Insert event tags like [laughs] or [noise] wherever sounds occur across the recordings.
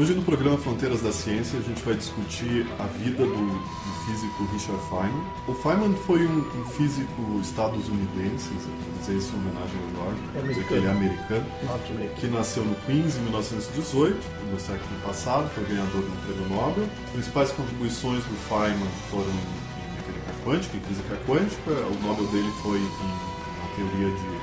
Hoje no programa Fronteiras da Ciência a gente vai discutir a vida do, do físico Richard Feynman. O Feynman foi um, um físico estadunidense, vou dizer isso em homenagem ao Jorge, É dizer que ele é americano, que nasceu no Queens em 1918, no século passado, foi ganhador do Prêmio Nobel. As principais contribuições do Feynman foram em mecânica quântica, em física quântica. O Nobel dele foi em na teoria de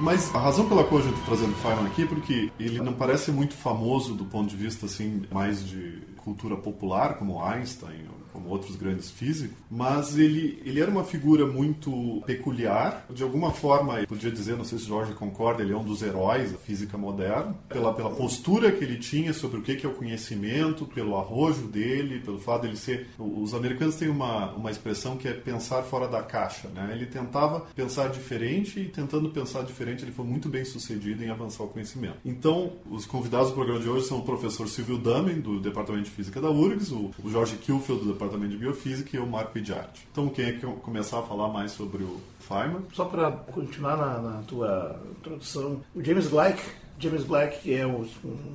Mas a razão pela qual a gente está trazendo Feynman aqui é porque ele não parece muito famoso do ponto de vista assim mais de cultura popular, como Einstein, ou como outros grandes físicos, mas ele, ele era uma figura muito peculiar. De alguma forma, eu podia dizer, não sei se Jorge concorda, ele é um dos heróis da física moderna, pela, pela postura que ele tinha sobre o que é o conhecimento, pelo arrojo dele, pelo fato dele ser... Os americanos têm uma, uma expressão que é pensar fora da caixa. Né? Ele tentava pensar diferente e tentando pensar diferente ele foi muito bem sucedido em avançar o conhecimento. Então, os convidados do programa de hoje são o professor Silvio Damen, do Departamento de Física da URGS, o, o Jorge Kilfield, do Departamento de Biofísica, e o Marco Idiarte. Então, quem é que começar a falar mais sobre o Feynman? Só para continuar na, na tua introdução, o James Gleick, James Gleick é um,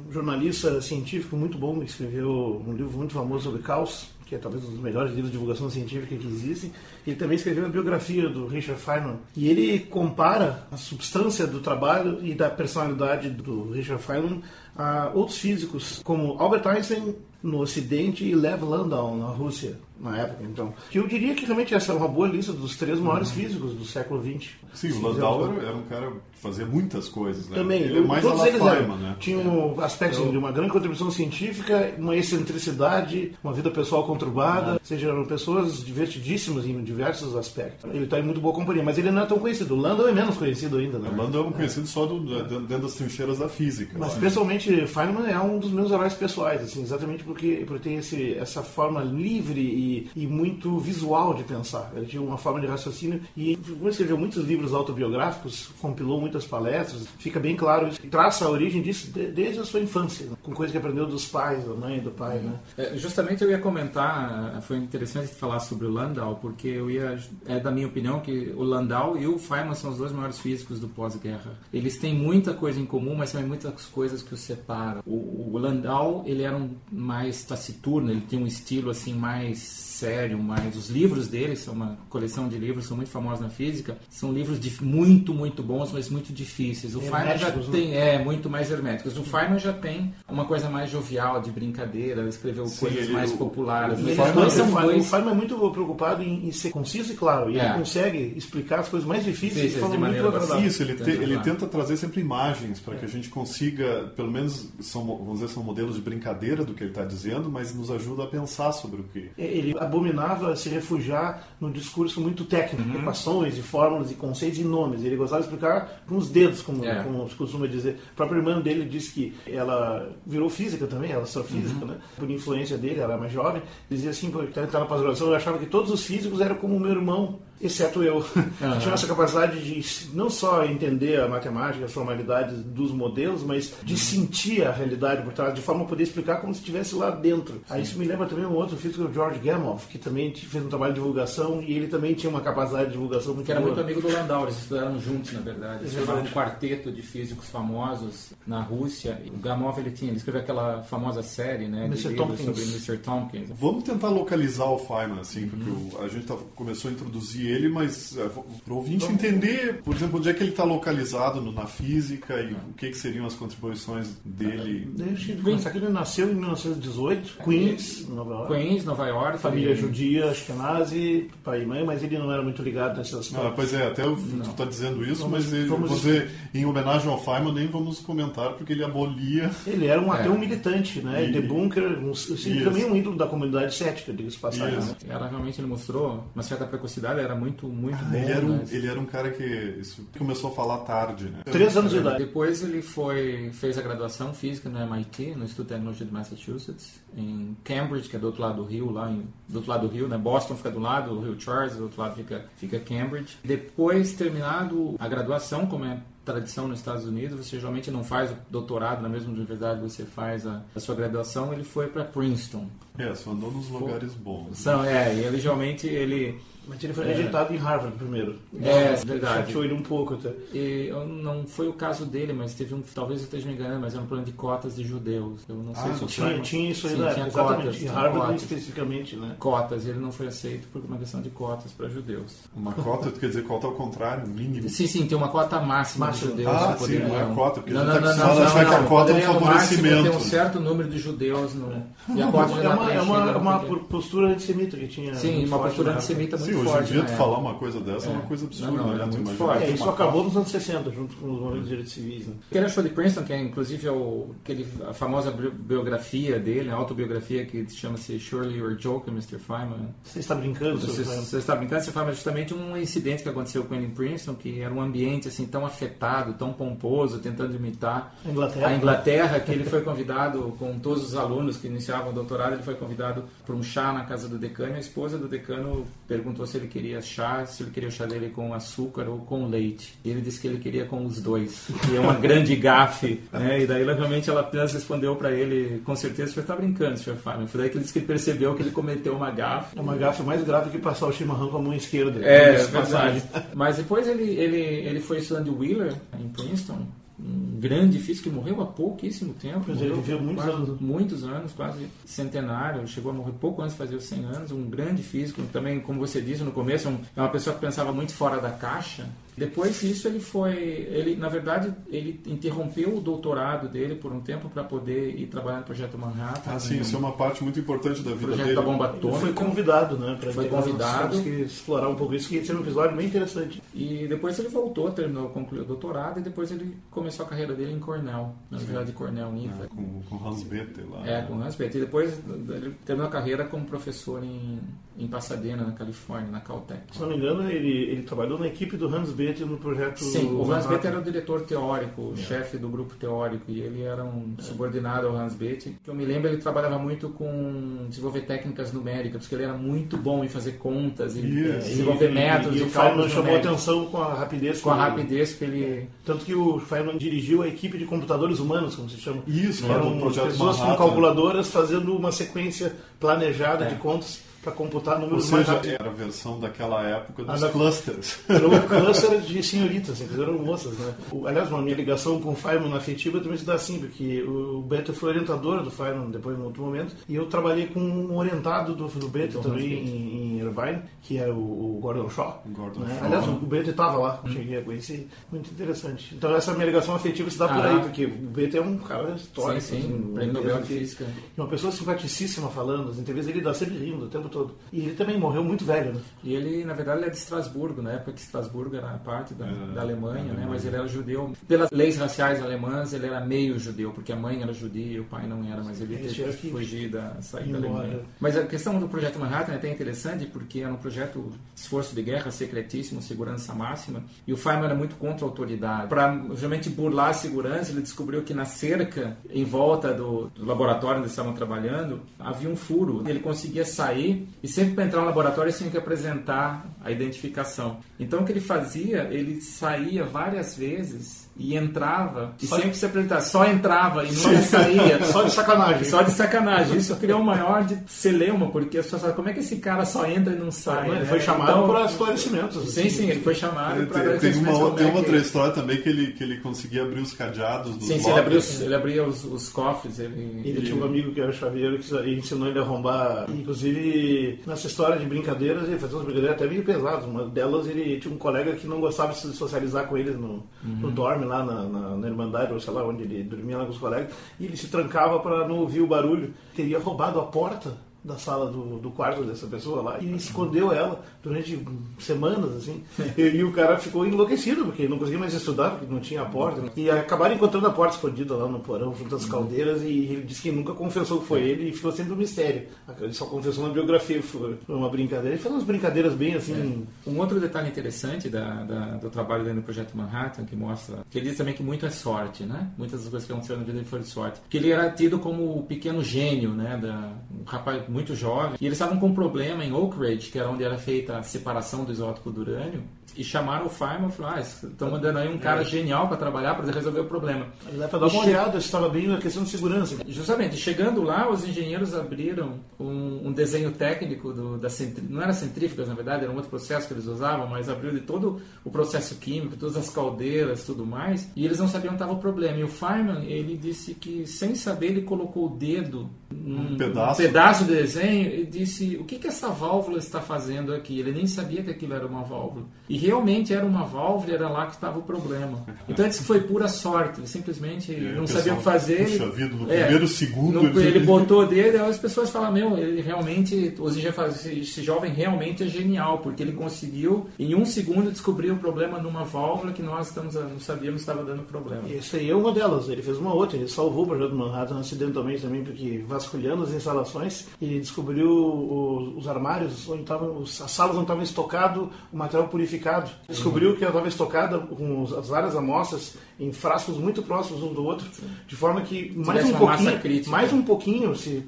jornalista científico muito bom, escreveu um livro muito famoso sobre caos, que é talvez um dos melhores livros de divulgação científica que existem. Ele também escreveu a biografia do Richard Feynman e ele compara a substância do trabalho e da personalidade do Richard Feynman a outros físicos como Albert Einstein no Ocidente e Lev Landau na Rússia na época. Então, que eu diria que realmente essa é uma boa lista dos três maiores físicos do século XX. Sim, o Landau era, era um cara que fazia muitas coisas, né? Também, ele é mais todos eles eram, né? tinham aspectos de uma grande contribuição científica, uma excentricidade, uma vida pessoal conturbada, ou seja, eram pessoas divertidíssimas em diversos aspectos. Ele está em muito boa companhia, mas ele não é tão conhecido. O Landau é menos conhecido ainda, né? O Landau é um conhecido só do, dentro das trincheiras da física. Mas né? Pessoalmente, Feynman é um dos meus heróis pessoais, assim, exatamente porque, porque tem esse, essa forma livre e, e muito visual de pensar. Ele tinha uma forma de raciocínio e como escreveu muitos livros autobiográficos, compilou muitas palestras, fica bem claro isso. Traça a origem disso de- desde a sua infância, né? com coisa que aprendeu dos pais, da mãe, do pai, né? É, justamente eu ia comentar, foi interessante falar sobre o Landau, porque eu ia, é da minha opinião que o Landau e o Feynman são os dois maiores físicos do pós-guerra. Eles têm muita coisa em comum, mas também muitas coisas que os separam. O, o Landau, ele era um mais taciturno, ele tinha um estilo assim mais sério, mais os livros dele são uma coleção de livros, são muito famosos na física, são livros de, muito, muito bons, mas muito difíceis. O Feynman já né? tem é, muito mais herméticos. O Feynman já tem uma coisa mais jovial, de brincadeira, ele escreveu Sim, coisas ele- mais o- populares. o Eles Feynman- dois são são- o Feynman é muito preocupado em, em ser conciso e claro, e É. ele consegue explicar as coisas mais difíceis de forma de muito maneira agradável. Isso, ele, te- ele lá. tenta trazer sempre imagens para que a gente consiga, pelo menos, são, vamos dizer, são modelos de brincadeira do que ele está dizendo, mas nos ajuda a pensar sobre o que. Ele abominava se refugiar num discurso muito técnico, Uhum. equações e fórmulas e conceitos e nomes. Ele gostava de explicar com os dedos, como, É. como se costuma dizer. A própria irmã dele disse que ela virou física também, ela astrofísica, Uhum. né? Por influência dele, ela era mais jovem. Dizia assim, porque estava na pós-graduação, eu achava que todos os físicos eram como o meu irmão, exceto eu. [laughs] Uhum. Tinha essa capacidade de não só entender a matemática, as formalidades dos modelos, mas de sentir a realidade por trás, de forma a poder explicar como se estivesse lá dentro. Aí isso me lembra também um outro físico, o George Gamow, que também fez um trabalho de divulgação e ele também tinha uma capacidade de divulgação muito que era boa. muito amigo do Landau, eles estudaram juntos, na verdade. Eles formaram um quarteto de físicos famosos na Rússia. O Gamov, ele tinha, ele escreveu aquela famosa série, né, Mr. Tompkins. sobre Mr. Tompkins. Vamos tentar localizar o Feynman, assim, porque Uhum. o- a gente tá- começou a introduzir ele, mas para o ouvinte entender, por exemplo, onde é que ele está localizado no- na física e o que, que seriam as contribuições dele. Deixa eu que ele nasceu em 1918, Queens, Nova York. Queens, Nova York. Família ele- judia, Ashkenazi, pai e mãe, mas ele não era muito ligado nessas Ah, pois é, até o, tu está dizendo isso, Vamos- mas ele, vamos- você, em homenagem ao Feynman, nem vamos comentar, porque ele abolia. Ele era um ateu É. militante, né? E- debunker, um, assim, também um ídolo da comunidade cética, diga-se passagem. Né? Era realmente, ele mostrou uma certa precocidade, era muito, muito bom. Ele era, um, mas- ele era um cara que isso, começou a falar tarde, né? Três anos de idade. Depois ele foi, fez a graduação física no MIT, no Instituto de Tecnologia de Massachusetts, em Cambridge, que é do outro lado do rio, lá em, do outro lado do rio, né? Boston fica do lado, o Rio Charles, do outro lado fica, fica Cambridge. Depois, terminado a graduação, como é tradição nos Estados Unidos, você geralmente não faz o doutorado na mesma universidade que você faz a, a sua graduação, ele foi para Princeton. É, só andou nos lugares bons. São, é, e ele geralmente ele Mas ele foi rejeitado em Harvard primeiro. É, Isso verdade. Chateou ele um pouco até. E eu- não foi o caso dele, mas teve um, talvez eu esteja me enganando, mas era um plano de cotas de judeus. Eu não sei Ah, se Tinha, Simon- tinha isso aí Sim, tinha exatamente. cotas, em Harvard cotas. especificamente, né? cotas, ele não foi aceito por uma questão de cotas para judeus. Uma cota, quer dizer, cota ao contrário, mínimo. Sim, sim, tem uma cota máxima Máxima. De judeus Ah, sim, não é poderiam. cota, porque não, a não, gente não, tá não, a não, achar que a não, cota é um favorecimento. ter um certo número de judeus no [laughs] e a Não, cota é não uma, é uma, não uma postura antissemita que tinha. Sim, uma forte postura época. antissemita Sim, muito hoje em forte. dia tu época. falar uma coisa dessa é, É. uma coisa absurda, Não, não, né? Tu muito forte. É, isso uma acabou nos anos 60, junto com os movimentos de direitos civis. Né? O que ele achou de Princeton, que é inclusive é o, aquele, a famosa bi- biografia dele, a autobiografia que chama-se Surely You're Joking, Mr. Feynman. Você está brincando, Você, você está brincando, você fala justamente um incidente que aconteceu com ele em Princeton, que era um ambiente assim tão afetado, tão pomposo, tentando imitar A Inglaterra. a Inglaterra, que ele foi convidado [laughs] com todos os alunos que iniciavam o doutorado, ele foi convidado para um chá na casa do decano, e a esposa do decano perguntou se ele queria chá, se ele queria o chá dele com açúcar ou com leite. E ele disse que ele queria com os dois, que é uma [laughs] grande gafe, né? E daí realmente ela apenas respondeu para ele, com certeza, você está brincando, Sr. Fábio. Foi daí que ele disse que ele percebeu que ele cometeu uma gafe. É uma gafe mais grave que passar o chimarrão com a mão esquerda. É, verdade. passagem. Mas depois ele, ele, ele foi estudando de Wheeler, em Princeton, um grande físico que morreu há pouquíssimo tempo. É, ele viveu muitos quase- anos. Muitos anos, quase centenário. Chegou a morrer pouco antes de fazer os 100 anos. Um grande físico. Também, como você disse no começo, um- é uma pessoa que pensava muito fora da caixa. Depois disso, ele foi. Ele, na verdade, ele interrompeu o doutorado dele por um tempo para poder ir trabalhar no projeto Manhattan. Ah, sim, isso é uma parte muito importante da vida projeto dele. da bomba Ele atômica. foi convidado, né? Pra Foi convidado. Que explorar um pouco isso, que esse é um episódio bem interessante. E depois ele voltou, terminou, concluiu o doutorado e depois ele começou a carreira dele em Cornell, na Universidade de Cornell, em Ah, com, com Hans Bethe lá. É, com Hans Bethe. E depois ele terminou a carreira como professor em, em Pasadena, na Califórnia, na Caltech. Se não me engano, ele, ele trabalhou na equipe do Hans Bethe no projeto. Sim, o Hans. Bethe era o diretor teórico, o chefe do grupo teórico, e ele era um subordinado ao Hans Bethe. Que eu me lembro, ele trabalhava muito com desenvolver técnicas numéricas, porque ele era muito bom em fazer contas e Isso. desenvolver E- métodos E, de o Feynman chamou atenção com a rapidez. Com a que- rapidez que ele... Tanto que o Feynman dirigiu a equipe de computadores humanos, como se chama. Isso, Eram do projeto pessoas com calculadoras fazendo uma sequência planejada É. de contas para computar Ou números mais seja, rápidos. era a versão daquela época dos Ah, da- clusters. Era um [laughs] cluster de senhoritas, eles eram moças, né? O- aliás, a minha ligação com o Feynman afetiva também se dá assim, porque o Beto foi orientador do Feynman depois, em outro momento, e eu trabalhei com um orientado do, do Beto também Bethe. em, em Irvine, que é o, o Gordon Shaw. Gordon né? Shaw. Aliás, o Beto estava lá, cheguei a conhecer, muito interessante. Então essa minha ligação afetiva se dá por Ah. aí, porque o Beto é um cara histórico. sim, sim, assim, prêmio Nobel de Física. Uma pessoa simpaticíssima falando, as entrevistas ele dá sempre rindo o tempo todo. E ele também morreu muito velho, né? E ele, na verdade, ele é de Estrasburgo, na época que Estrasburgo era parte da, É, da Alemanha, Alemanha. né? Mas ele era judeu. Pelas leis raciais alemãs, ele era meio judeu, porque a mãe era judia e o pai não era, mas ele teve tinha que fugir da sair da. Alemanha. Mas a questão do projeto Manhattan é até interessante, porque era um projeto esforço de guerra secretíssimo, segurança máxima, e o Feynman era muito contra a autoridade. Para realmente burlar a segurança, ele descobriu que na cerca, em volta do, do laboratório onde estavam trabalhando, havia um furo. Ele conseguia sair e sempre para entrar no laboratório tinha que apresentar a identificação. Então o que ele fazia? Ele saía várias vezes e entrava e Só- sempre se apresentava. Só entrava e nunca saía. [laughs] Só de sacanagem. Só de sacanagem. Isso criou um maior de celeuma, porque as pessoas falam, como é que esse cara só entra e não sai? Ele né? foi chamado Então, para esclarecimentos. Sim, assim. sim, ele foi chamado para Tem, tem uma, tem é outra história também que ele, que ele conseguia abrir os cadeados dos Sim, sim, ele os, ele abria os, os cofres. Ele, Ele tinha um amigo que era chaveiro que ensinou ele a arrombar. Inclusive, nessa história de brincadeiras, ele fazia umas brincadeiras até meio pesadas. Uma delas, ele tinha um colega que não gostava de se socializar com ele no, no dorme lá na, na, na Irmandade, ou sei lá, onde ele dormia lá com os colegas. E ele se trancava para não ouvir o barulho. Teria roubado a porta da sala do, do quarto dessa pessoa lá e escondeu ela durante semanas, assim. E, e o cara ficou enlouquecido, porque não conseguia mais estudar, porque não tinha a porta. E acabaram encontrando a porta escondida lá no porão, junto às caldeiras, e ele disse que nunca confessou que foi ele e ficou sempre um mistério. Ele só confessou na biografia, foi uma brincadeira. Ele fez umas brincadeiras bem assim. Um outro detalhe interessante da, da- do trabalho dele no Projeto Manhattan, que mostra que ele diz também que muito é sorte, né? Muitas das coisas que aconteceram na vida dele foram de sorte. Que ele era tido como o pequeno gênio, né? Da, um rapaz, muito jovem, e eles estavam com um problema em Oak Ridge, que era onde era feita a separação do isótopo do urânio, e chamaram o Feynman e falaram, ah, estão mandando aí um cara é. genial para trabalhar para resolver o problema. Dá para dar uma che... olhada, estava bem na questão de segurança. Justamente, chegando lá, os engenheiros abriram um, um desenho técnico do, da centri... não era centrífugas, na verdade, era um outro processo que eles usavam, mas abriu de todo o processo químico, todas as caldeiras, tudo mais, e eles não sabiam onde estava o problema. E o Feynman, ele disse que, sem saber, ele colocou o dedo num um pedaço. pedaço do desenho e disse, o que, que essa válvula está fazendo aqui? Ele nem sabia que aquilo era uma válvula. E realmente era uma válvula, era lá que estava o problema. Então ele disse que foi pura sorte, ele simplesmente não sabia o que fazer. Puxa vida, no é, primeiro segundo. No, ele botou dele, aí as pessoas falam, meu, ele realmente, hoje já faz, esse jovem realmente é genial, porque ele conseguiu em um segundo descobrir o problema numa válvula que nós estamos, não sabíamos que estava dando problema. Isso aí é uma delas, ele fez uma outra, ele salvou o projeto Manhattan acidentalmente também, porque vasculhando as instalações e descobriu os, os armários onde estavam, as salas onde estava estocado o material purificado mercado. Descobriu que ela estava estocada com as várias amostras em frascos muito próximos um do outro, de forma que mais um pouquinho, mais um pouquinho, se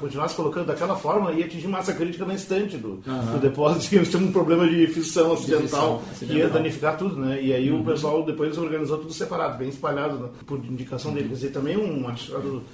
continuasse colocando daquela forma, ia atingir massa crítica na estante do, uhum. do depósito. [laughs] Temos um problema de fissão acidental que ia danificar tudo, né? E aí uhum. o pessoal depois organizou tudo separado, bem espalhado, né? por indicação uhum. dele. Quer dizer, também um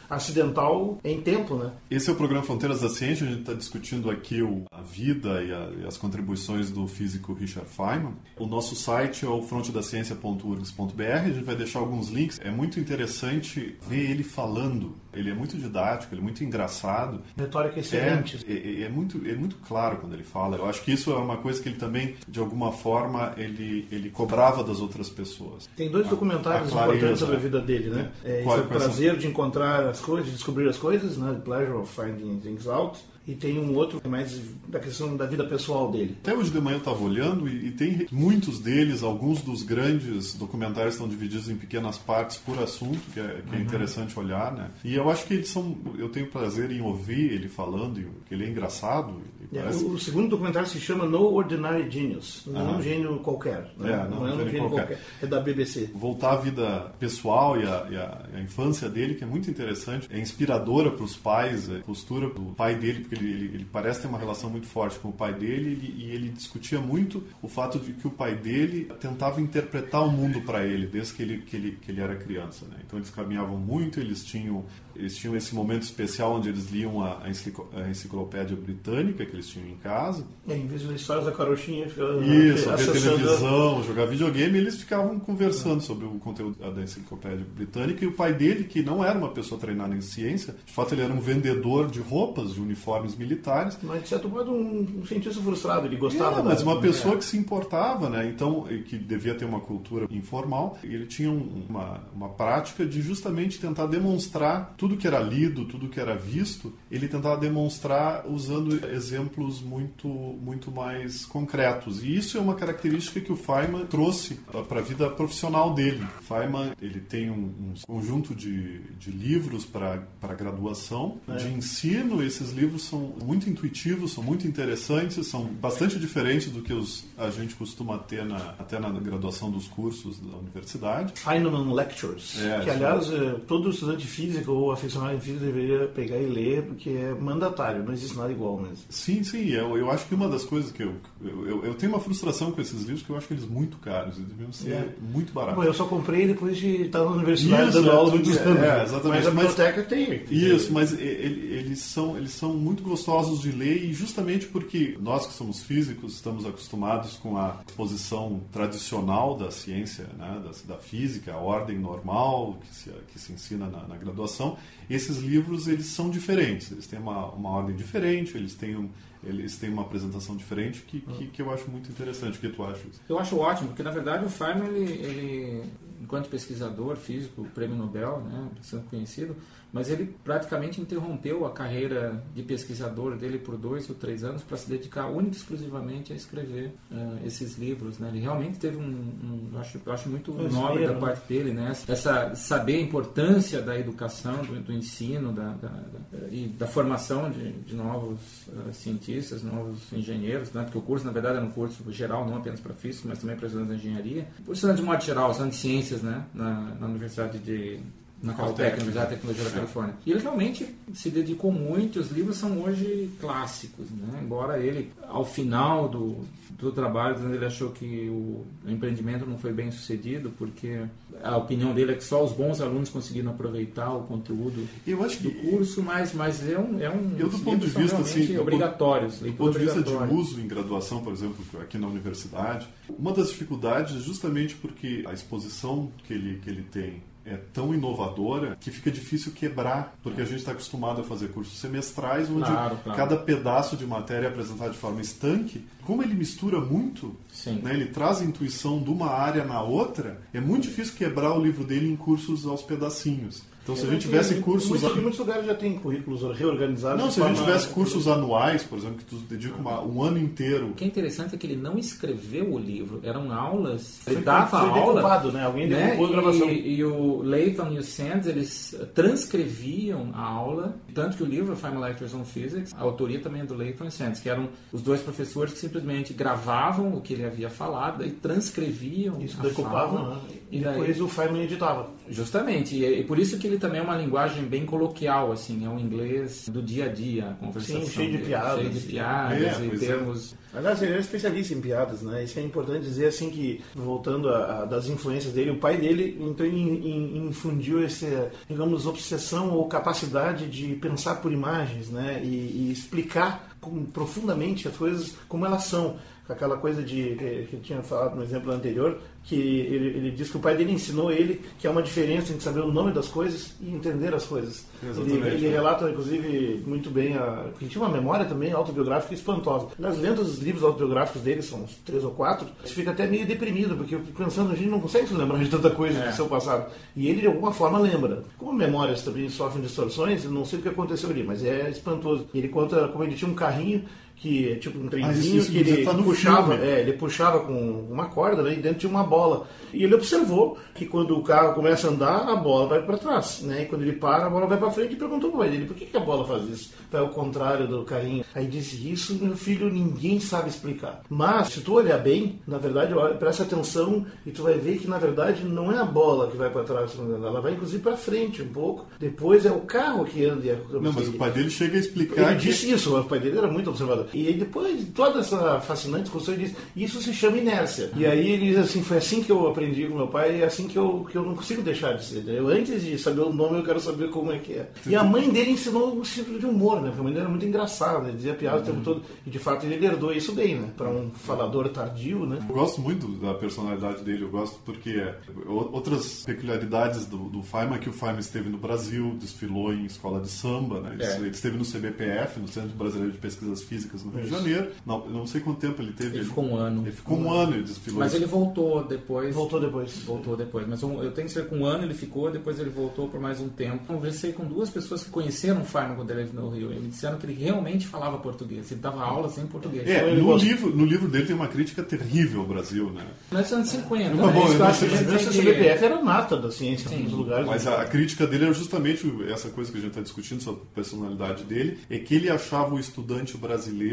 acidental em tempo, né? Esse é o programa Fronteiras da Ciência. A gente está discutindo aqui o, a vida e, a, e, as contribuições do físico Richard Feynman. O nosso site é o frontedaciencia.urgs.br. A gente vai deixar alguns links. É muito interessante ver ele falando. Ele é muito didático, ele é muito engraçado. Retórica excelente. É, é, é, muito, é muito claro quando ele fala. Eu acho que isso é uma coisa que ele também, de alguma forma, ele, ele cobrava das outras pessoas. Tem dois documentários clareza, importantes sobre a vida dele, né? É, é, o prazer de encontrar as coisas, de descobrir as coisas, né? The Pleasure of Finding Things Out e tem um outro é mais da questão da vida pessoal dele. Até hoje de manhã eu estava olhando e, e, tem muitos deles, alguns dos grandes documentários estão divididos em pequenas partes por assunto, que é, que é uhum. interessante olhar, né? E eu acho que eles são, eu tenho prazer em ouvir ele falando, que ele é engraçado. É, parece... o, segundo documentário se chama No Ordinary Genius, não uhum. é um gênio qualquer. Né? É, não, não, é um gênio qualquer. qualquer. É da BBC. Voltar à vida pessoal e a, e a, a infância dele, que é muito interessante, é inspiradora para os pais, a postura do pai dele, porque ele, ele, ele, parece ter uma relação muito forte com o pai dele ele, e ele discutia muito o fato de que o pai dele tentava interpretar o mundo para ele desde que ele, que ele, que ele era criança. Né? Então eles caminhavam muito, eles tinham eles tinham esse momento especial onde eles liam a, a enciclopédia britânica que eles tinham em casa. É, em vez de histórias da carochinha, Isso, ver televisão, jogar videogame, eles ficavam conversando sobre o conteúdo da enciclopédia britânica. E o pai dele, que não era uma pessoa treinada em ciência, de fato ele era um vendedor de roupas, de uniformes militares. Mas de certo modo um, um cientista frustrado, ele gostava. É, mas uma pessoa que se importava, né? Então, que devia ter uma cultura informal, ele tinha uma, uma prática de justamente tentar demonstrar tudo tudo que era lido, tudo que era visto, ele tentava demonstrar usando exemplos muito, muito mais concretos. E isso é uma característica que o Feynman trouxe para a vida profissional dele. Feynman ele tem um, um conjunto de, de livros para graduação, é. de ensino. Esses livros são muito intuitivos, são muito interessantes, são bastante diferentes do que os, a gente costuma ter na, até na graduação dos cursos da universidade. Feynman Lectures, é, que aliás é, todo estudante de física aficionado em física deveria pegar e ler, porque é mandatário, não existe nada igual mesmo. Sim, sim, eu, eu acho que uma das coisas que eu, eu, eu, tenho uma frustração com esses livros, que eu acho que eles muito caros, eles deviam ser é. muito baratos. Bom, eu só comprei depois de estar na universidade Isso, dando é, aula muitos é, anos. É, exatamente. Mas a biblioteca mas, tem. Isso, mas eles são, eles são muito gostosos de ler e justamente porque nós que somos físicos estamos acostumados com a exposição tradicional da ciência, né, da, da física, a ordem normal que se, que se ensina na, na graduação, esses livros eles são diferentes, eles têm uma, uma ordem diferente, eles têm, um, eles têm uma apresentação diferente que, que, que, eu acho muito interessante. O que tu acha? Eu acho ótimo, porque na verdade o Feynman, ele, ele enquanto pesquisador físico, prêmio Nobel, né, sendo conhecido, mas ele praticamente interrompeu a carreira de pesquisador dele por dois ou três anos para se dedicar única e exclusivamente a escrever uh, esses livros. Né? Ele realmente teve um, um eu acho, eu acho muito eu nobre da parte dele, né? essa saber a importância da educação, do, do ensino da, da, da, e da formação de, de novos uh, cientistas, novos engenheiros, né? porque o curso na verdade é um curso geral, não apenas para física, mas também para estudantes de engenharia, por estudantes de modo geral, estudantes de ciências né? na, na Universidade de na Caltech, na Tecnologia da Califórnia. E ele realmente se dedicou muito, os livros são hoje clássicos, né? embora ele, ao final do, do trabalho, ele achou que o empreendimento não foi bem sucedido, porque a opinião dele é que só os bons alunos conseguiram aproveitar o conteúdo eu acho que, do curso, mas, mas é um, é um eu, do ponto de vista assim, obrigatórios. Do ponto de vista de uso em graduação, por exemplo, aqui na universidade, uma das dificuldades é justamente porque a exposição que ele, que ele tem é tão inovadora que fica difícil quebrar, porque a gente está acostumado a fazer cursos semestrais onde claro, claro. cada pedaço de matéria é apresentado de forma estanque. Como ele mistura muito, né, ele traz a intuição de uma área na outra, é muito difícil quebrar o livro dele em cursos aos pedacinhos. Então, se a gente tivesse cursos. Em muitos lugares já tem currículos reorganizados. Não, se a gente tivesse cursos anuais, por exemplo, que tu dedica uma, um ano inteiro. O que é interessante é que ele não escreveu o livro, eram aulas. Ele foi, dava foi aula. Decupado, né? Alguém né? a gravação. E, e o Layton e o Sands, eles transcreviam a aula, tanto que o livro, Final Lectures on Physics, a autoria também é do Layton e Sands, que eram os dois professores que simplesmente gravavam o que ele havia falado e transcreviam. Isso, decupavam, né? E E depois o Feynman editava. Justamente, e, e por isso que ele também é uma linguagem bem coloquial, assim, é um inglês do dia a dia, a conversação. Sim, cheio de piadas, Cheio de piadas É, e é. termos. Aliás, ele era especialista em piadas, né? Isso é importante dizer, assim, que, voltando a, a- das influências dele, o pai dele, então, in- in- infundiu essa, digamos, obsessão ou capacidade de pensar por imagens, né? E, e explicar com- profundamente as coisas como elas são. Aquela coisa de, que, que eu tinha falado no exemplo anterior, que ele, ele diz que o pai dele ensinou ele que há uma diferença entre saber o nome das coisas e entender as coisas. Ele, ele relata, inclusive, muito bem, a, que tinha uma memória também autobiográfica espantosa. Nas lendo os livros autobiográficos dele, são uns três ou quatro, você fica até meio deprimido, porque pensando, a gente não consegue se lembrar de tanta coisa do seu passado. E ele, de alguma forma, lembra. Como memórias também sofrem distorções, eu não sei o que aconteceu ali, mas é espantoso. Ele conta como ele tinha um carrinho que é tipo um trenzinho isso que ele tá puxava, é, ele puxava com uma corda né, e dentro tinha uma bola. E ele observou que quando o carro começa a andar, a bola vai para trás. Né? E quando ele para, a bola vai para frente e perguntou para ele por que, que a bola faz isso? É o contrário do carrinho. Aí disse: Isso, meu filho, ninguém sabe explicar. Mas, se tu olhar bem, na verdade, olha, presta atenção e tu vai ver que na verdade não é a bola que vai para trás, ela vai inclusive para frente um pouco. Depois é o carro que anda. e a- Não, mas o pai dele chega a explicar ele que disse isso, o pai dele era muito observador. E aí depois de toda essa fascinante discussão, ele disse, isso se chama inércia. E aí ele diz assim, foi assim que eu aprendi com meu pai, e é assim que eu, que eu não consigo deixar de ser. Eu, antes de saber o nome, eu quero saber como é que é. E a mãe dele ensinou um ciclo de humor, né? Porque a mãe dele era muito engraçada, né? dizia piada o tempo todo. E de fato ele herdou isso bem, né? Para um falador tardio, né? Eu gosto muito da personalidade dele, eu gosto porque é, o- outras peculiaridades do, do Feynman é que o Feynman esteve no Brasil, desfilou em escola de samba, né? ele, É. ele esteve no CBPF, no Centro Brasileiro de Pesquisas Físicas no Rio de Janeiro. Não, eu não sei quanto tempo ele teve. Ele ficou um ano. Ele ficou um ano e desfilou. Mas ele voltou depois. Voltou depois. Voltou depois. Mas um- eu tenho certeza que um ano ele ficou, depois ele voltou por mais um tempo. Conversei com duas pessoas que conheceram o Feynman quando ele no Rio. E me disseram que ele realmente falava português. Ele dava aulas em português. É, no gosta- livro, no livro dele tem uma crítica terrível ao Brasil, né? Nos anos 50. Não, né? bom, Isso eu eu acho que a CBPF era nata da ciência em muitos lugares. Mas a, a crítica dele era justamente essa coisa que a gente está discutindo sobre a personalidade dele, é que ele achava o estudante brasileiro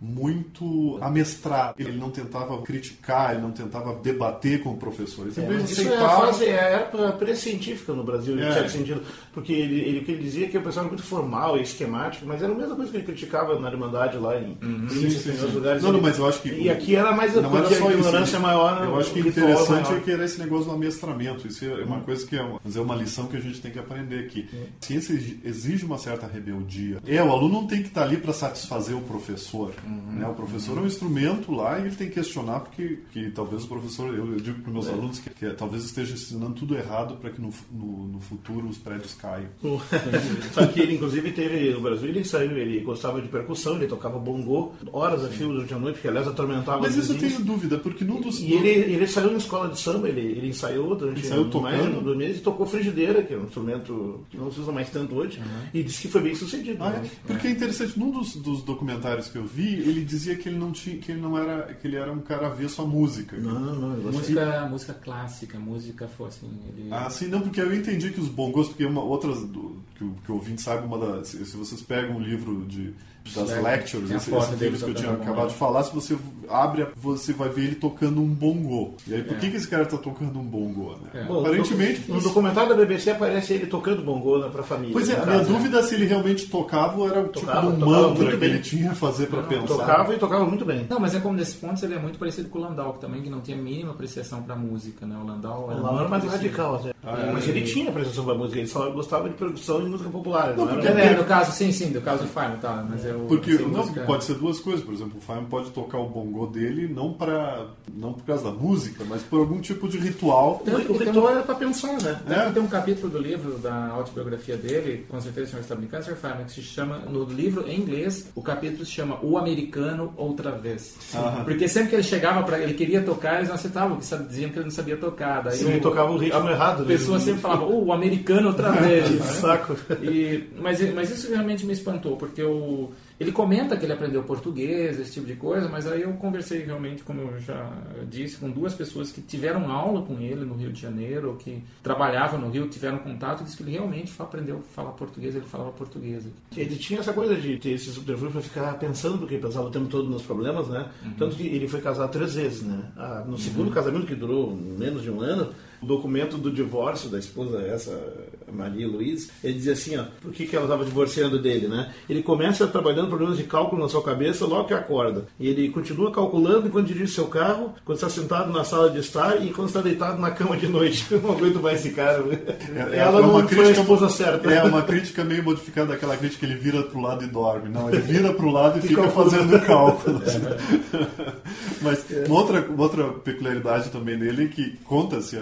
muito amestrado. Ele não tentava criticar, ele não tentava debater com o professor. Ele É, isso é a aceitava. fase, era pré-científica no Brasil, É. em certo sentido. Porque ele, ele, o que ele dizia é que o pessoal era muito formal e esquemático, mas era a mesma coisa que ele criticava na Irmandade lá em Sim, sim, sim. lugares. Não, não, mas eu acho que. E aqui era mais não era só a isso. ignorância maior. Eu acho que interessante maior. é que era esse negócio do amestramento. Isso é uma coisa que é uma, é uma lição que a gente tem que aprender aqui. Ciência exi- exige uma certa rebeldia. É, o aluno não tem que estar ali para satisfazer o professor. Né? O professor é um instrumento lá e ele tem que questionar porque que talvez o professor, eu, eu digo para meus alunos que, que talvez esteja ensinando tudo errado para que no, no, no futuro os prédios caiam. [laughs] Só que ele, inclusive, teve no Brasil, ele saiu, ele gostava de percussão, ele tocava bongô horas a fio durante a noite, que aliás atormentava Mas isso eu tenho dúvida, porque num dos. E ele, ele saiu em escola de samba, ele, ele ensaiou durante Ele saiu mais de dois meses e tocou frigideira, que é um instrumento que não se usa mais tanto hoje, e disse que foi bem sucedido. Ah, é? né? Porque é interessante, num dos, dos documentários que eu vi, ele dizia que ele não tinha, que ele não era, que ele era um cara avesso à música. Não, não, eu. Música, música clássica, música foi assim. Ele... Ah, sim, não, porque eu entendi que os bongos, porque uma outra do, que, o, que o ouvinte sabe, uma da, se, se vocês pegam um livro de das É, lectures, tem esse, dele livros que eu tinha acabado de falar, se você abre, você vai ver ele tocando um bongô. E aí, por É. que, que esse cara tá tocando um bongô, né? É. Bom, Aparentemente... No, no documentário da BBC aparece ele tocando bongô né, pra família. Pois é, a minha né? dúvida é se ele realmente tocava ou era o tipo de um mantra que bem. ele tinha a fazer pra pensar. Tocava e tocava muito bem. Não, mas é como nesse ponto ele é muito parecido com o Landau, que também que não tinha a mínima apreciação pra música, né? O Landau era O muito era mais parecido. radical até. Ah, é. Mas ele tinha apreciação pra música, ele só gostava de produção e música popular. Não, Não, porque- era... É, no caso, sim, sim, no caso do Feynman, tá, mas é o... Porque assim, não, pode ser duas coisas, por exemplo, o Feynman pode tocar o bongô dele não para não por causa da música, mas por algum tipo de ritual. O, o ritual era pra pensar, né? É. Tanto tem um capítulo do livro da autobiografia dele, com certeza o senhor está brincando, Sr. Feynman, que se chama, no livro em inglês, o capítulo se chama O Americano Outra Vez. Aham. Porque sempre que ele chegava para ele queria tocar, eles não aceitavam, que diziam que ele não sabia tocar. Daí Ele o- tocava o ritmo a errado, né? pessoa sempre falava, oh, o americano outra [laughs] vez. Né? saco. E, mas, mas isso realmente me espantou, porque o, ele comenta que ele aprendeu português, esse tipo de coisa, mas aí eu conversei realmente, como eu já disse, com duas pessoas que tiveram aula com ele no Rio de Janeiro, ou que trabalhavam no Rio, tiveram contato, e disse que ele realmente aprendeu a falar português, ele falava português. Ele tinha essa coisa de ter esse subterfúgio pra ficar pensando, porque ele pensava o tempo todo nos problemas, né? Tanto que ele foi casado três vezes, né? Ah, no segundo casamento, que durou menos de um ano, o documento do divórcio da esposa, essa Maria Luiz, ele dizia assim, ó, por que, que ela estava divorciando dele, né? Ele começa trabalhando problemas de cálculo na sua cabeça logo que acorda. E ele continua calculando enquanto dirige seu carro, quando está sentado na sala de estar e quando está deitado na cama de noite. [laughs] Eu não aguento mais esse cara. É- Ela é não foi a crítica- esposa certa. É uma crítica meio modificada daquela crítica que ele vira pro lado e dorme. Não, ele vira pro lado e [laughs] fica fazendo [laughs] cálculos. Mas uma outra, uma outra peculiaridade também dele que conta-se,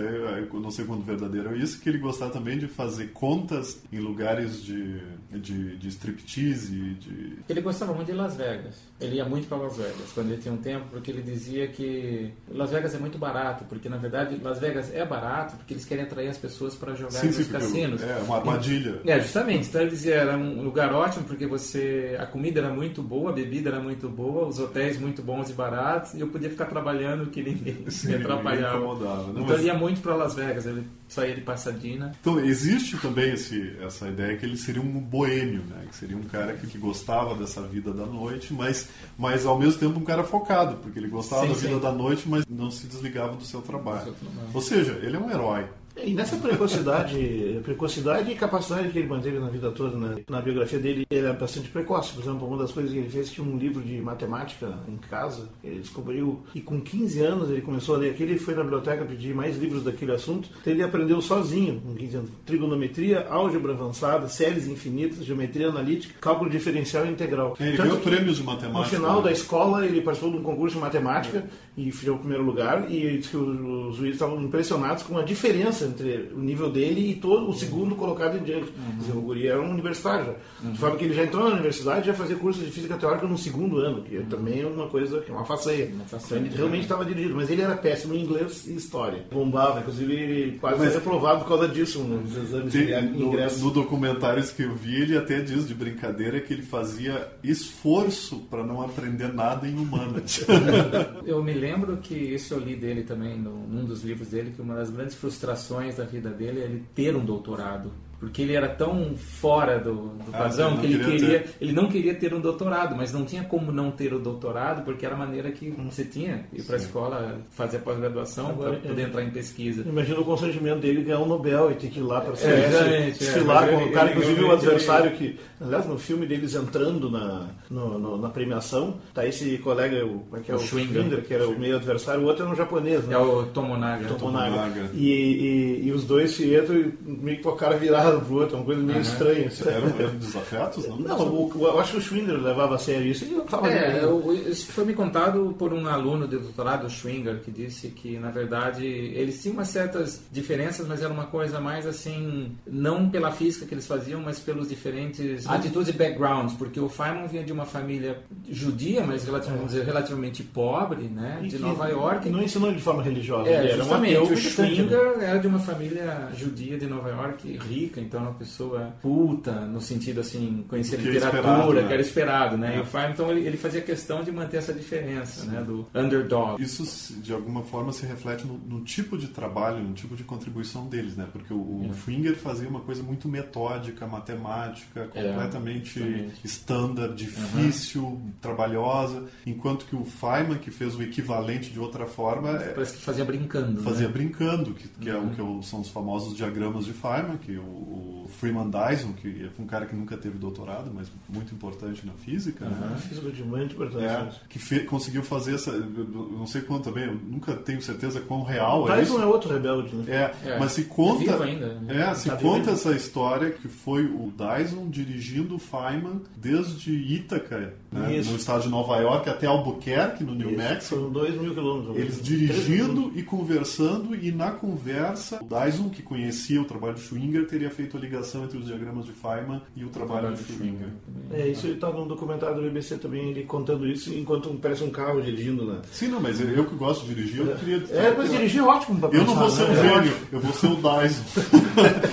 não sei quanto verdadeiro é isso, que ele gostava também de fazer contas em lugares de, de, de striptease, de... Ele gostava muito de Las Vegas. Ele ia muito para Las Vegas quando ele tinha um tempo, porque ele dizia que Las Vegas é muito barato, porque na verdade Las Vegas é barato porque eles querem atrair as pessoas para jogar Sim, nos sim, cassinos. é uma armadilha. É, justamente. Então ele dizia era um lugar ótimo porque você a comida era muito boa, a bebida era muito boa, os hotéis muito bons e baratos e eu podia ficar trabalhando que ninguém [laughs] Sim, me ninguém atrapalhava. Não, então mas- ele ia muito para Las Vegas. Ele saía de Pasadena. Então, existe também esse, essa ideia que ele seria um boêmio, né? Que seria um cara que, que gostava dessa vida da noite, mas, mas ao mesmo tempo um cara focado, porque ele gostava Sim, da sim. vida da noite, mas não se desligava do seu trabalho. Do seu trabalho. Ou seja, ele é um herói. E nessa precocidade, precocidade e capacidade que ele manteve na vida toda, né? na biografia dele, ele era bastante precoce. Por exemplo, uma das coisas que ele fez tinha um livro de matemática em casa, que ele descobriu, e com 15 anos ele começou a ler aquele, ele foi na biblioteca pedir mais livros daquele assunto, então ele aprendeu sozinho, com 15 anos, trigonometria, álgebra avançada, séries infinitas, geometria analítica, cálculo diferencial e integral. Ele Tanto ganhou prêmios de no matemática. final né? da escola, ele participou de um concurso de matemática e ficou em primeiro lugar. E ele disse que os, juízes estavam impressionados com a diferença entre o nível dele e todo o segundo colocado em diante. Dizer, o Guri era um universitário já. De forma que ele já entrou na universidade e já fazia curso de física teórica no segundo ano, que é também uma coisa que é uma Então, ele realmente estava dirigido, mas ele era péssimo em inglês e história. Bombava, inclusive ele quase Mas- foi reprovado por causa disso nos exames Tem- de no, ingresso. no documentários que eu vi, ele até diz de brincadeira que ele fazia esforço para não aprender nada em humanas. [laughs] Eu me lembro que isso eu li dele também, no- num dos livros dele, que uma das grandes frustrações da vida dele é ele ter um doutorado. Porque ele era tão fora do, do Ah, padrão que ele queria queria, ele não queria ter um doutorado, mas não tinha como não ter o doutorado, porque era a maneira que você tinha ir para a escola, fazer a pós-graduação, para poder é. entrar em pesquisa. Imagina o constrangimento dele ganhar um Nobel e ter que ir lá para a É, exatamente, é. desfilar Mas com o cara, ele inclusive o realmente- adversário que, aliás, no filme deles entrando na, no- no- na premiação, tá esse colega, o, como é que é O o, Schwinger. que era o meio adversário, o outro era um japonês, né? É o Tomonaga. Tomonaga. Tomonaga. E, e, e os dois se entram e meio que com a cara virada pro outro, uma coisa meio estranha. assim. eram, eram desafiados, não? Não, o, o- eu acho que o Schwinder levava a sério isso e eu tava É, eu- isso foi me contado por um aluno de doutorado, o Schwinger, que disse que, na verdade, eles tinham umas certas diferenças, mas era uma coisa mais assim, não pela física que eles faziam, mas pelos diferentes atitudes e backgrounds, porque o Feynman vinha de uma família judia, mas relativ- vamos dizer, relativamente pobre, né, E de Nova York. Não ensinou de forma religiosa, É, ele era um ateu o? Schwinger era de uma família judia de Nova York, rica, então uma pessoa culta, no sentido assim, conhecer Que é literatura, esperado, né? que era esperado, né? É. E o então, ele, ele fazia questão de manter essa diferença, né? Do underdog. Isso, de alguma forma, se reflete no, no tipo de trabalho, no tipo de contribuição deles, né? Porque o, o É. Schwinger fazia uma coisa muito metódica, matemática, É, completamente exatamente. standard, difícil, trabalhosa, enquanto que o Feynman, que fez o equivalente de outra forma, é- Parece que fazia brincando, fazia né? brincando, que, que é Uhum. o que é o- são os famosos diagramas de Feynman, que o, o Freeman Dyson, que foi um cara que nunca teve doutorado, mas muito importante na física, né? Físico de muito importante. É, que fe- conseguiu fazer essa. Não sei quanto também, eu nunca tenho certeza quão real O é isso. é outro rebelde, né? É, É. mas se É conta. vivo ainda. né? É, se Tá conta essa história que foi o Dyson dirigindo o Feynman desde Ítaca, né, no estado de Nova York, até Albuquerque, no New Isso, Mexico. Foram dois mil quilômetros. Eles mil dirigindo e conversando, e na conversa, o Dyson, que conhecia o trabalho de Schwinger, teria feito a ligação entre os diagramas de Feynman e o trabalho de Schwinger. É, isso está num documentário do BBC também, ele contando isso enquanto parece um carro dirigindo lá. Sim, não, mas eu que gosto de dirigir, eu queria. É, mas dirigir é ótimo pra Eu não pensar, vou ser um né? É gênio, ótimo. eu vou ser o Dyson.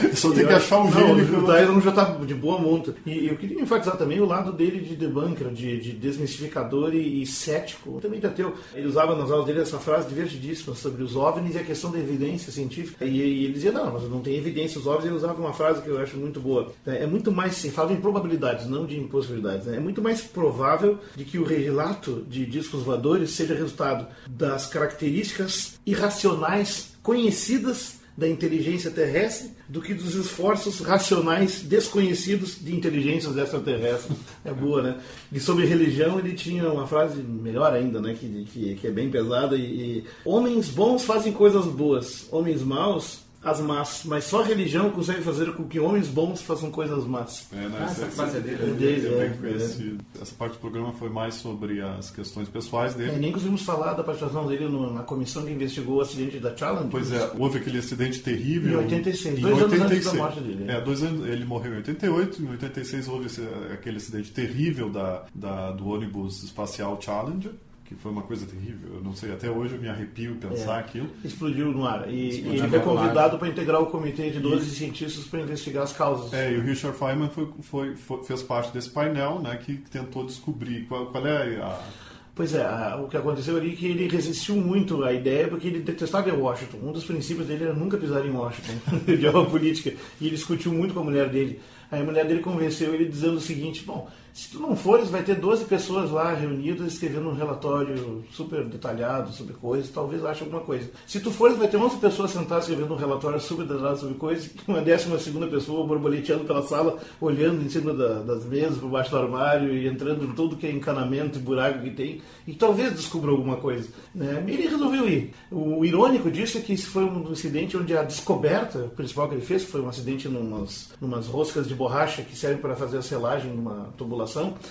[laughs] eu só tenho que achar um não, gênio. que O Dyson já está de boa monta. E eu queria enfatizar também o lado dele de debunker, de, de desmistificador e, e cético. Também já teu. Ele usava nas aulas dele essa frase divertidíssima sobre os OVNIs e a questão da evidência científica. E, e ele dizia, não, mas não tem evidência. Os OVNIs ele usava uma frase que eu acho muito boa. É muito mais, se fala em probabilidades, não de impossibilidades. né? É muito mais provável de que o relato de discos voadores seja resultado das características irracionais conhecidas da inteligência terrestre do que dos esforços racionais desconhecidos de inteligências extraterrestres. [laughs] É boa, né? E sobre religião ele tinha uma frase melhor ainda, né? Que, que, que é bem pesada. E, e, Homens bons fazem coisas boas, homens maus as más, mas só a religião consegue fazer com que homens bons façam coisas más. É, né, Ah, essa- essa frase é dele, é, né? dele, é bem é, conhecido. Essa parte do programa foi mais sobre as questões pessoais É, dele. nem conseguimos falar da participação dele no- na comissão que investigou o acidente da Challenge. Pois é, houve aquele acidente terrível. Em 86, em dois anos antes 86. da morte dele. É, dois anos, ele morreu em 88, em 86 houve esse- aquele acidente terrível da, da- do ônibus espacial Challenger, que foi uma coisa terrível. Eu não sei, até hoje eu me arrepio pensar É. aquilo. Explodiu no ar. E, Explodiu e ele foi convidado para integrar o comitê de 12 cientistas para investigar as causas. É, e o Richard Feynman foi, foi- foi- fez parte desse painel, né, que tentou descobrir qual, qual é a... Pois é, a- o que aconteceu ali é que ele resistiu muito à ideia porque ele detestava Washington. Um dos princípios dele era nunca pisar em Washington, [laughs] de política. E ele discutiu muito com a mulher dele. Aí a mulher dele convenceu ele dizendo o seguinte: bom, se tu não fores, vai ter 12 pessoas lá reunidas escrevendo um relatório super detalhado sobre coisas, talvez ache alguma coisa. Se tu fores, vai ter 11 pessoas sentadas escrevendo um relatório super detalhado sobre coisas, [laughs] uma décima segunda pessoa borboleteando pela sala, olhando em cima da- das mesas, por baixo do armário e entrando em tudo que é encanamento e buraco que tem, e talvez descubra alguma coisa. Né? Ele resolveu ir. O irônico disso é que esse foi um incidente onde a descoberta principal que ele fez, foi um acidente numas, numas roscas de borracha que servem para fazer a selagem numa tubulação,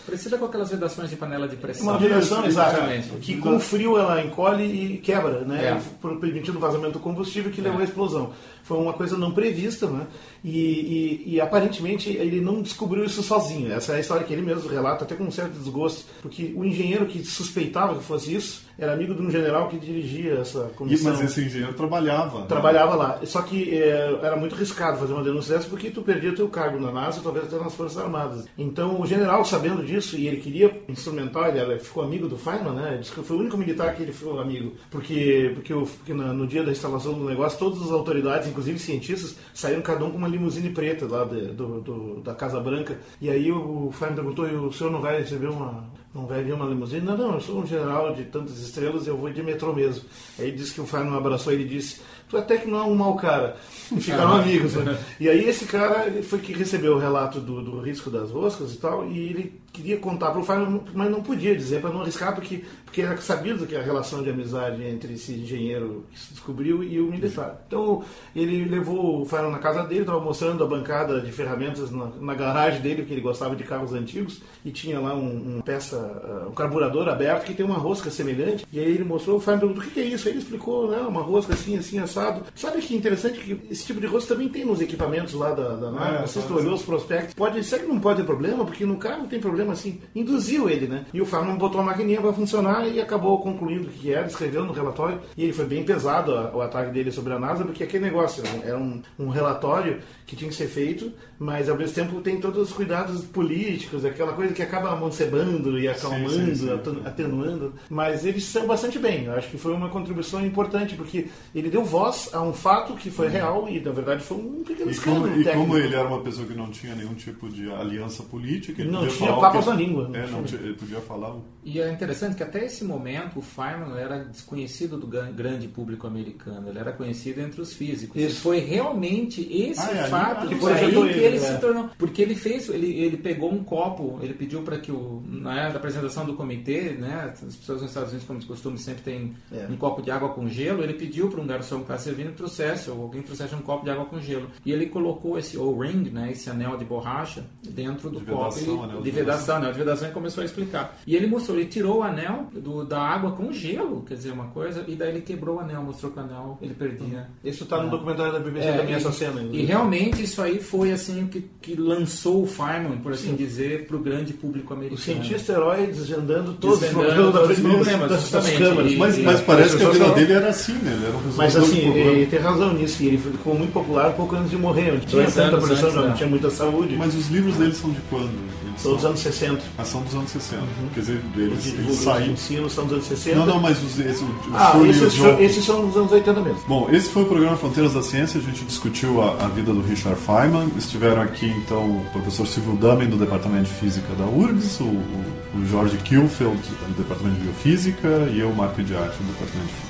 Precisa com aquelas vedações de panela de pressão. uma vedação, Exatamente. que com frio ela encolhe e quebra, né? É. Permitindo o vazamento do combustível que levou É. à explosão. Foi uma coisa não prevista, né? E, e- e, aparentemente ele não descobriu isso sozinho. Essa é a história que ele mesmo relata, até com um certo desgosto, porque o engenheiro que suspeitava que fosse isso era amigo de um general que dirigia essa E, comissão. mas esse engenheiro trabalhava. né? Trabalhava lá. Só que é, era muito arriscado fazer uma denúncia dessa porque tu perdia teu cargo na NASA, talvez até nas Forças Armadas. Então o general, sabendo disso, e ele queria instrumental, ele ficou amigo do Feynman, né? Disse que foi o único militar que ele ficou amigo. Porque, porque, o- porque na- no dia da instalação do negócio, todas as autoridades, inclusive cientistas, saíram cada um com uma limusine preta lá de- do, do- da Casa Branca. E aí o Feynman perguntou, e o senhor não vai receber uma... Não vai vir uma limusine? Não, não, eu sou um general de tantas estrelas, eu vou de metrô mesmo. Aí disse que o Feynman abraçou ele disse, tu até que não é um mau cara. E ficaram amigos. Né? E aí esse cara foi que recebeu o relato do, do risco das roscas e tal, e ele queria contar para o Feynman, mas não podia dizer para não arriscar, porque, porque era sabido que a relação de amizade entre esse engenheiro que se descobriu e o militar. Então ele levou o Feynman na casa dele, estava mostrando a bancada de ferramentas na, na garagem dele, porque ele gostava de carros antigos, e tinha lá um, um peça, uh, um carburador aberto que tem uma rosca semelhante. E aí ele mostrou, o Feynman perguntou, o que que é isso? Aí ele explicou, né, uma rosca assim, assim, assado. Sabe que interessante que esse tipo de rosca também tem nos equipamentos lá da, da nave. É, tu pode olhou os prospectos. Pode ser que não pode ter problema, porque no carro tem problema assim, induziu ele, né? E o Feynman botou a maquininha para funcionar e acabou concluindo o que era, escreveu no relatório. E ele foi bem pesado o ataque dele sobre a NASA, porque aquele negócio né? era um, um relatório que tinha que ser feito, mas ao mesmo tempo tem todos os cuidados políticos, aquela coisa que acaba amancebando e acalmando, sim, sim, sim. atenuando. Mas ele saiu bastante bem. Eu acho que foi uma contribuição importante, porque ele deu voz a um fato que foi real e, na verdade, foi um pequeno escândalo. E como ele era uma pessoa que não tinha nenhum tipo de aliança política, ele não tinha papas na língua. É, não tinha, ele podia falar. E é interessante que até esse momento o Feynman era desconhecido do grande público americano. Ele era conhecido entre os físicos. Isso. Foi realmente esse ah, é, fato que foi aí que ele, ele se é. tornou. Porque ele fez, ele, ele pegou um copo, ele pediu para que o, na apresentação do comitê, né, as pessoas nos Estados Unidos, como de costume, sempre tem é. um copo de água com gelo. Ele pediu para um garçom que servindo trouxesse, ou alguém trouxesse um copo de água com gelo. E ele colocou esse O-ring, né, esse anel de borracha, dentro do de copo. Vedação, de vedação, anel de vedação, e começou a explicar. E ele mostrou, ele tirou o anel do, da água com gelo, quer dizer, uma coisa, e daí ele quebrou o anel, mostrou que o anel ele perdia. Isso está no é. documentário da BBC é, também, essa cena. E realmente isso aí foi assim que, que lançou o Feynman, por assim Sim. dizer, para o grande público americano. O cientista herói desvendando todos os problemas, das, câmeras. Mas, e, mas parece que a vida dele era assim, né? Ele era um Mas assim, ele tem razão nisso, ele ficou muito popular pouco antes de morrer. Não tinha tanta pressão, não, não tinha muita saúde. Mas os livros dele são de quando? São dos anos 60. Ah, são dos anos 60. Uhum. Quer dizer, eles, de, eles saíram. ensino são dos anos 60. Não, não, mas os, esse, o, ah, esses, esses são dos anos 80 mesmo. Bom, esse foi o programa Fronteiras da Ciência. A gente discutiu a, a vida do Richard Feynman. Estiveram aqui, então, o professor Silvio Damen, do Departamento de Física da URGS, o, o, o Jorge Kielfeld, do Departamento de Biofísica, e eu, Marco de Arte, do Departamento de Física.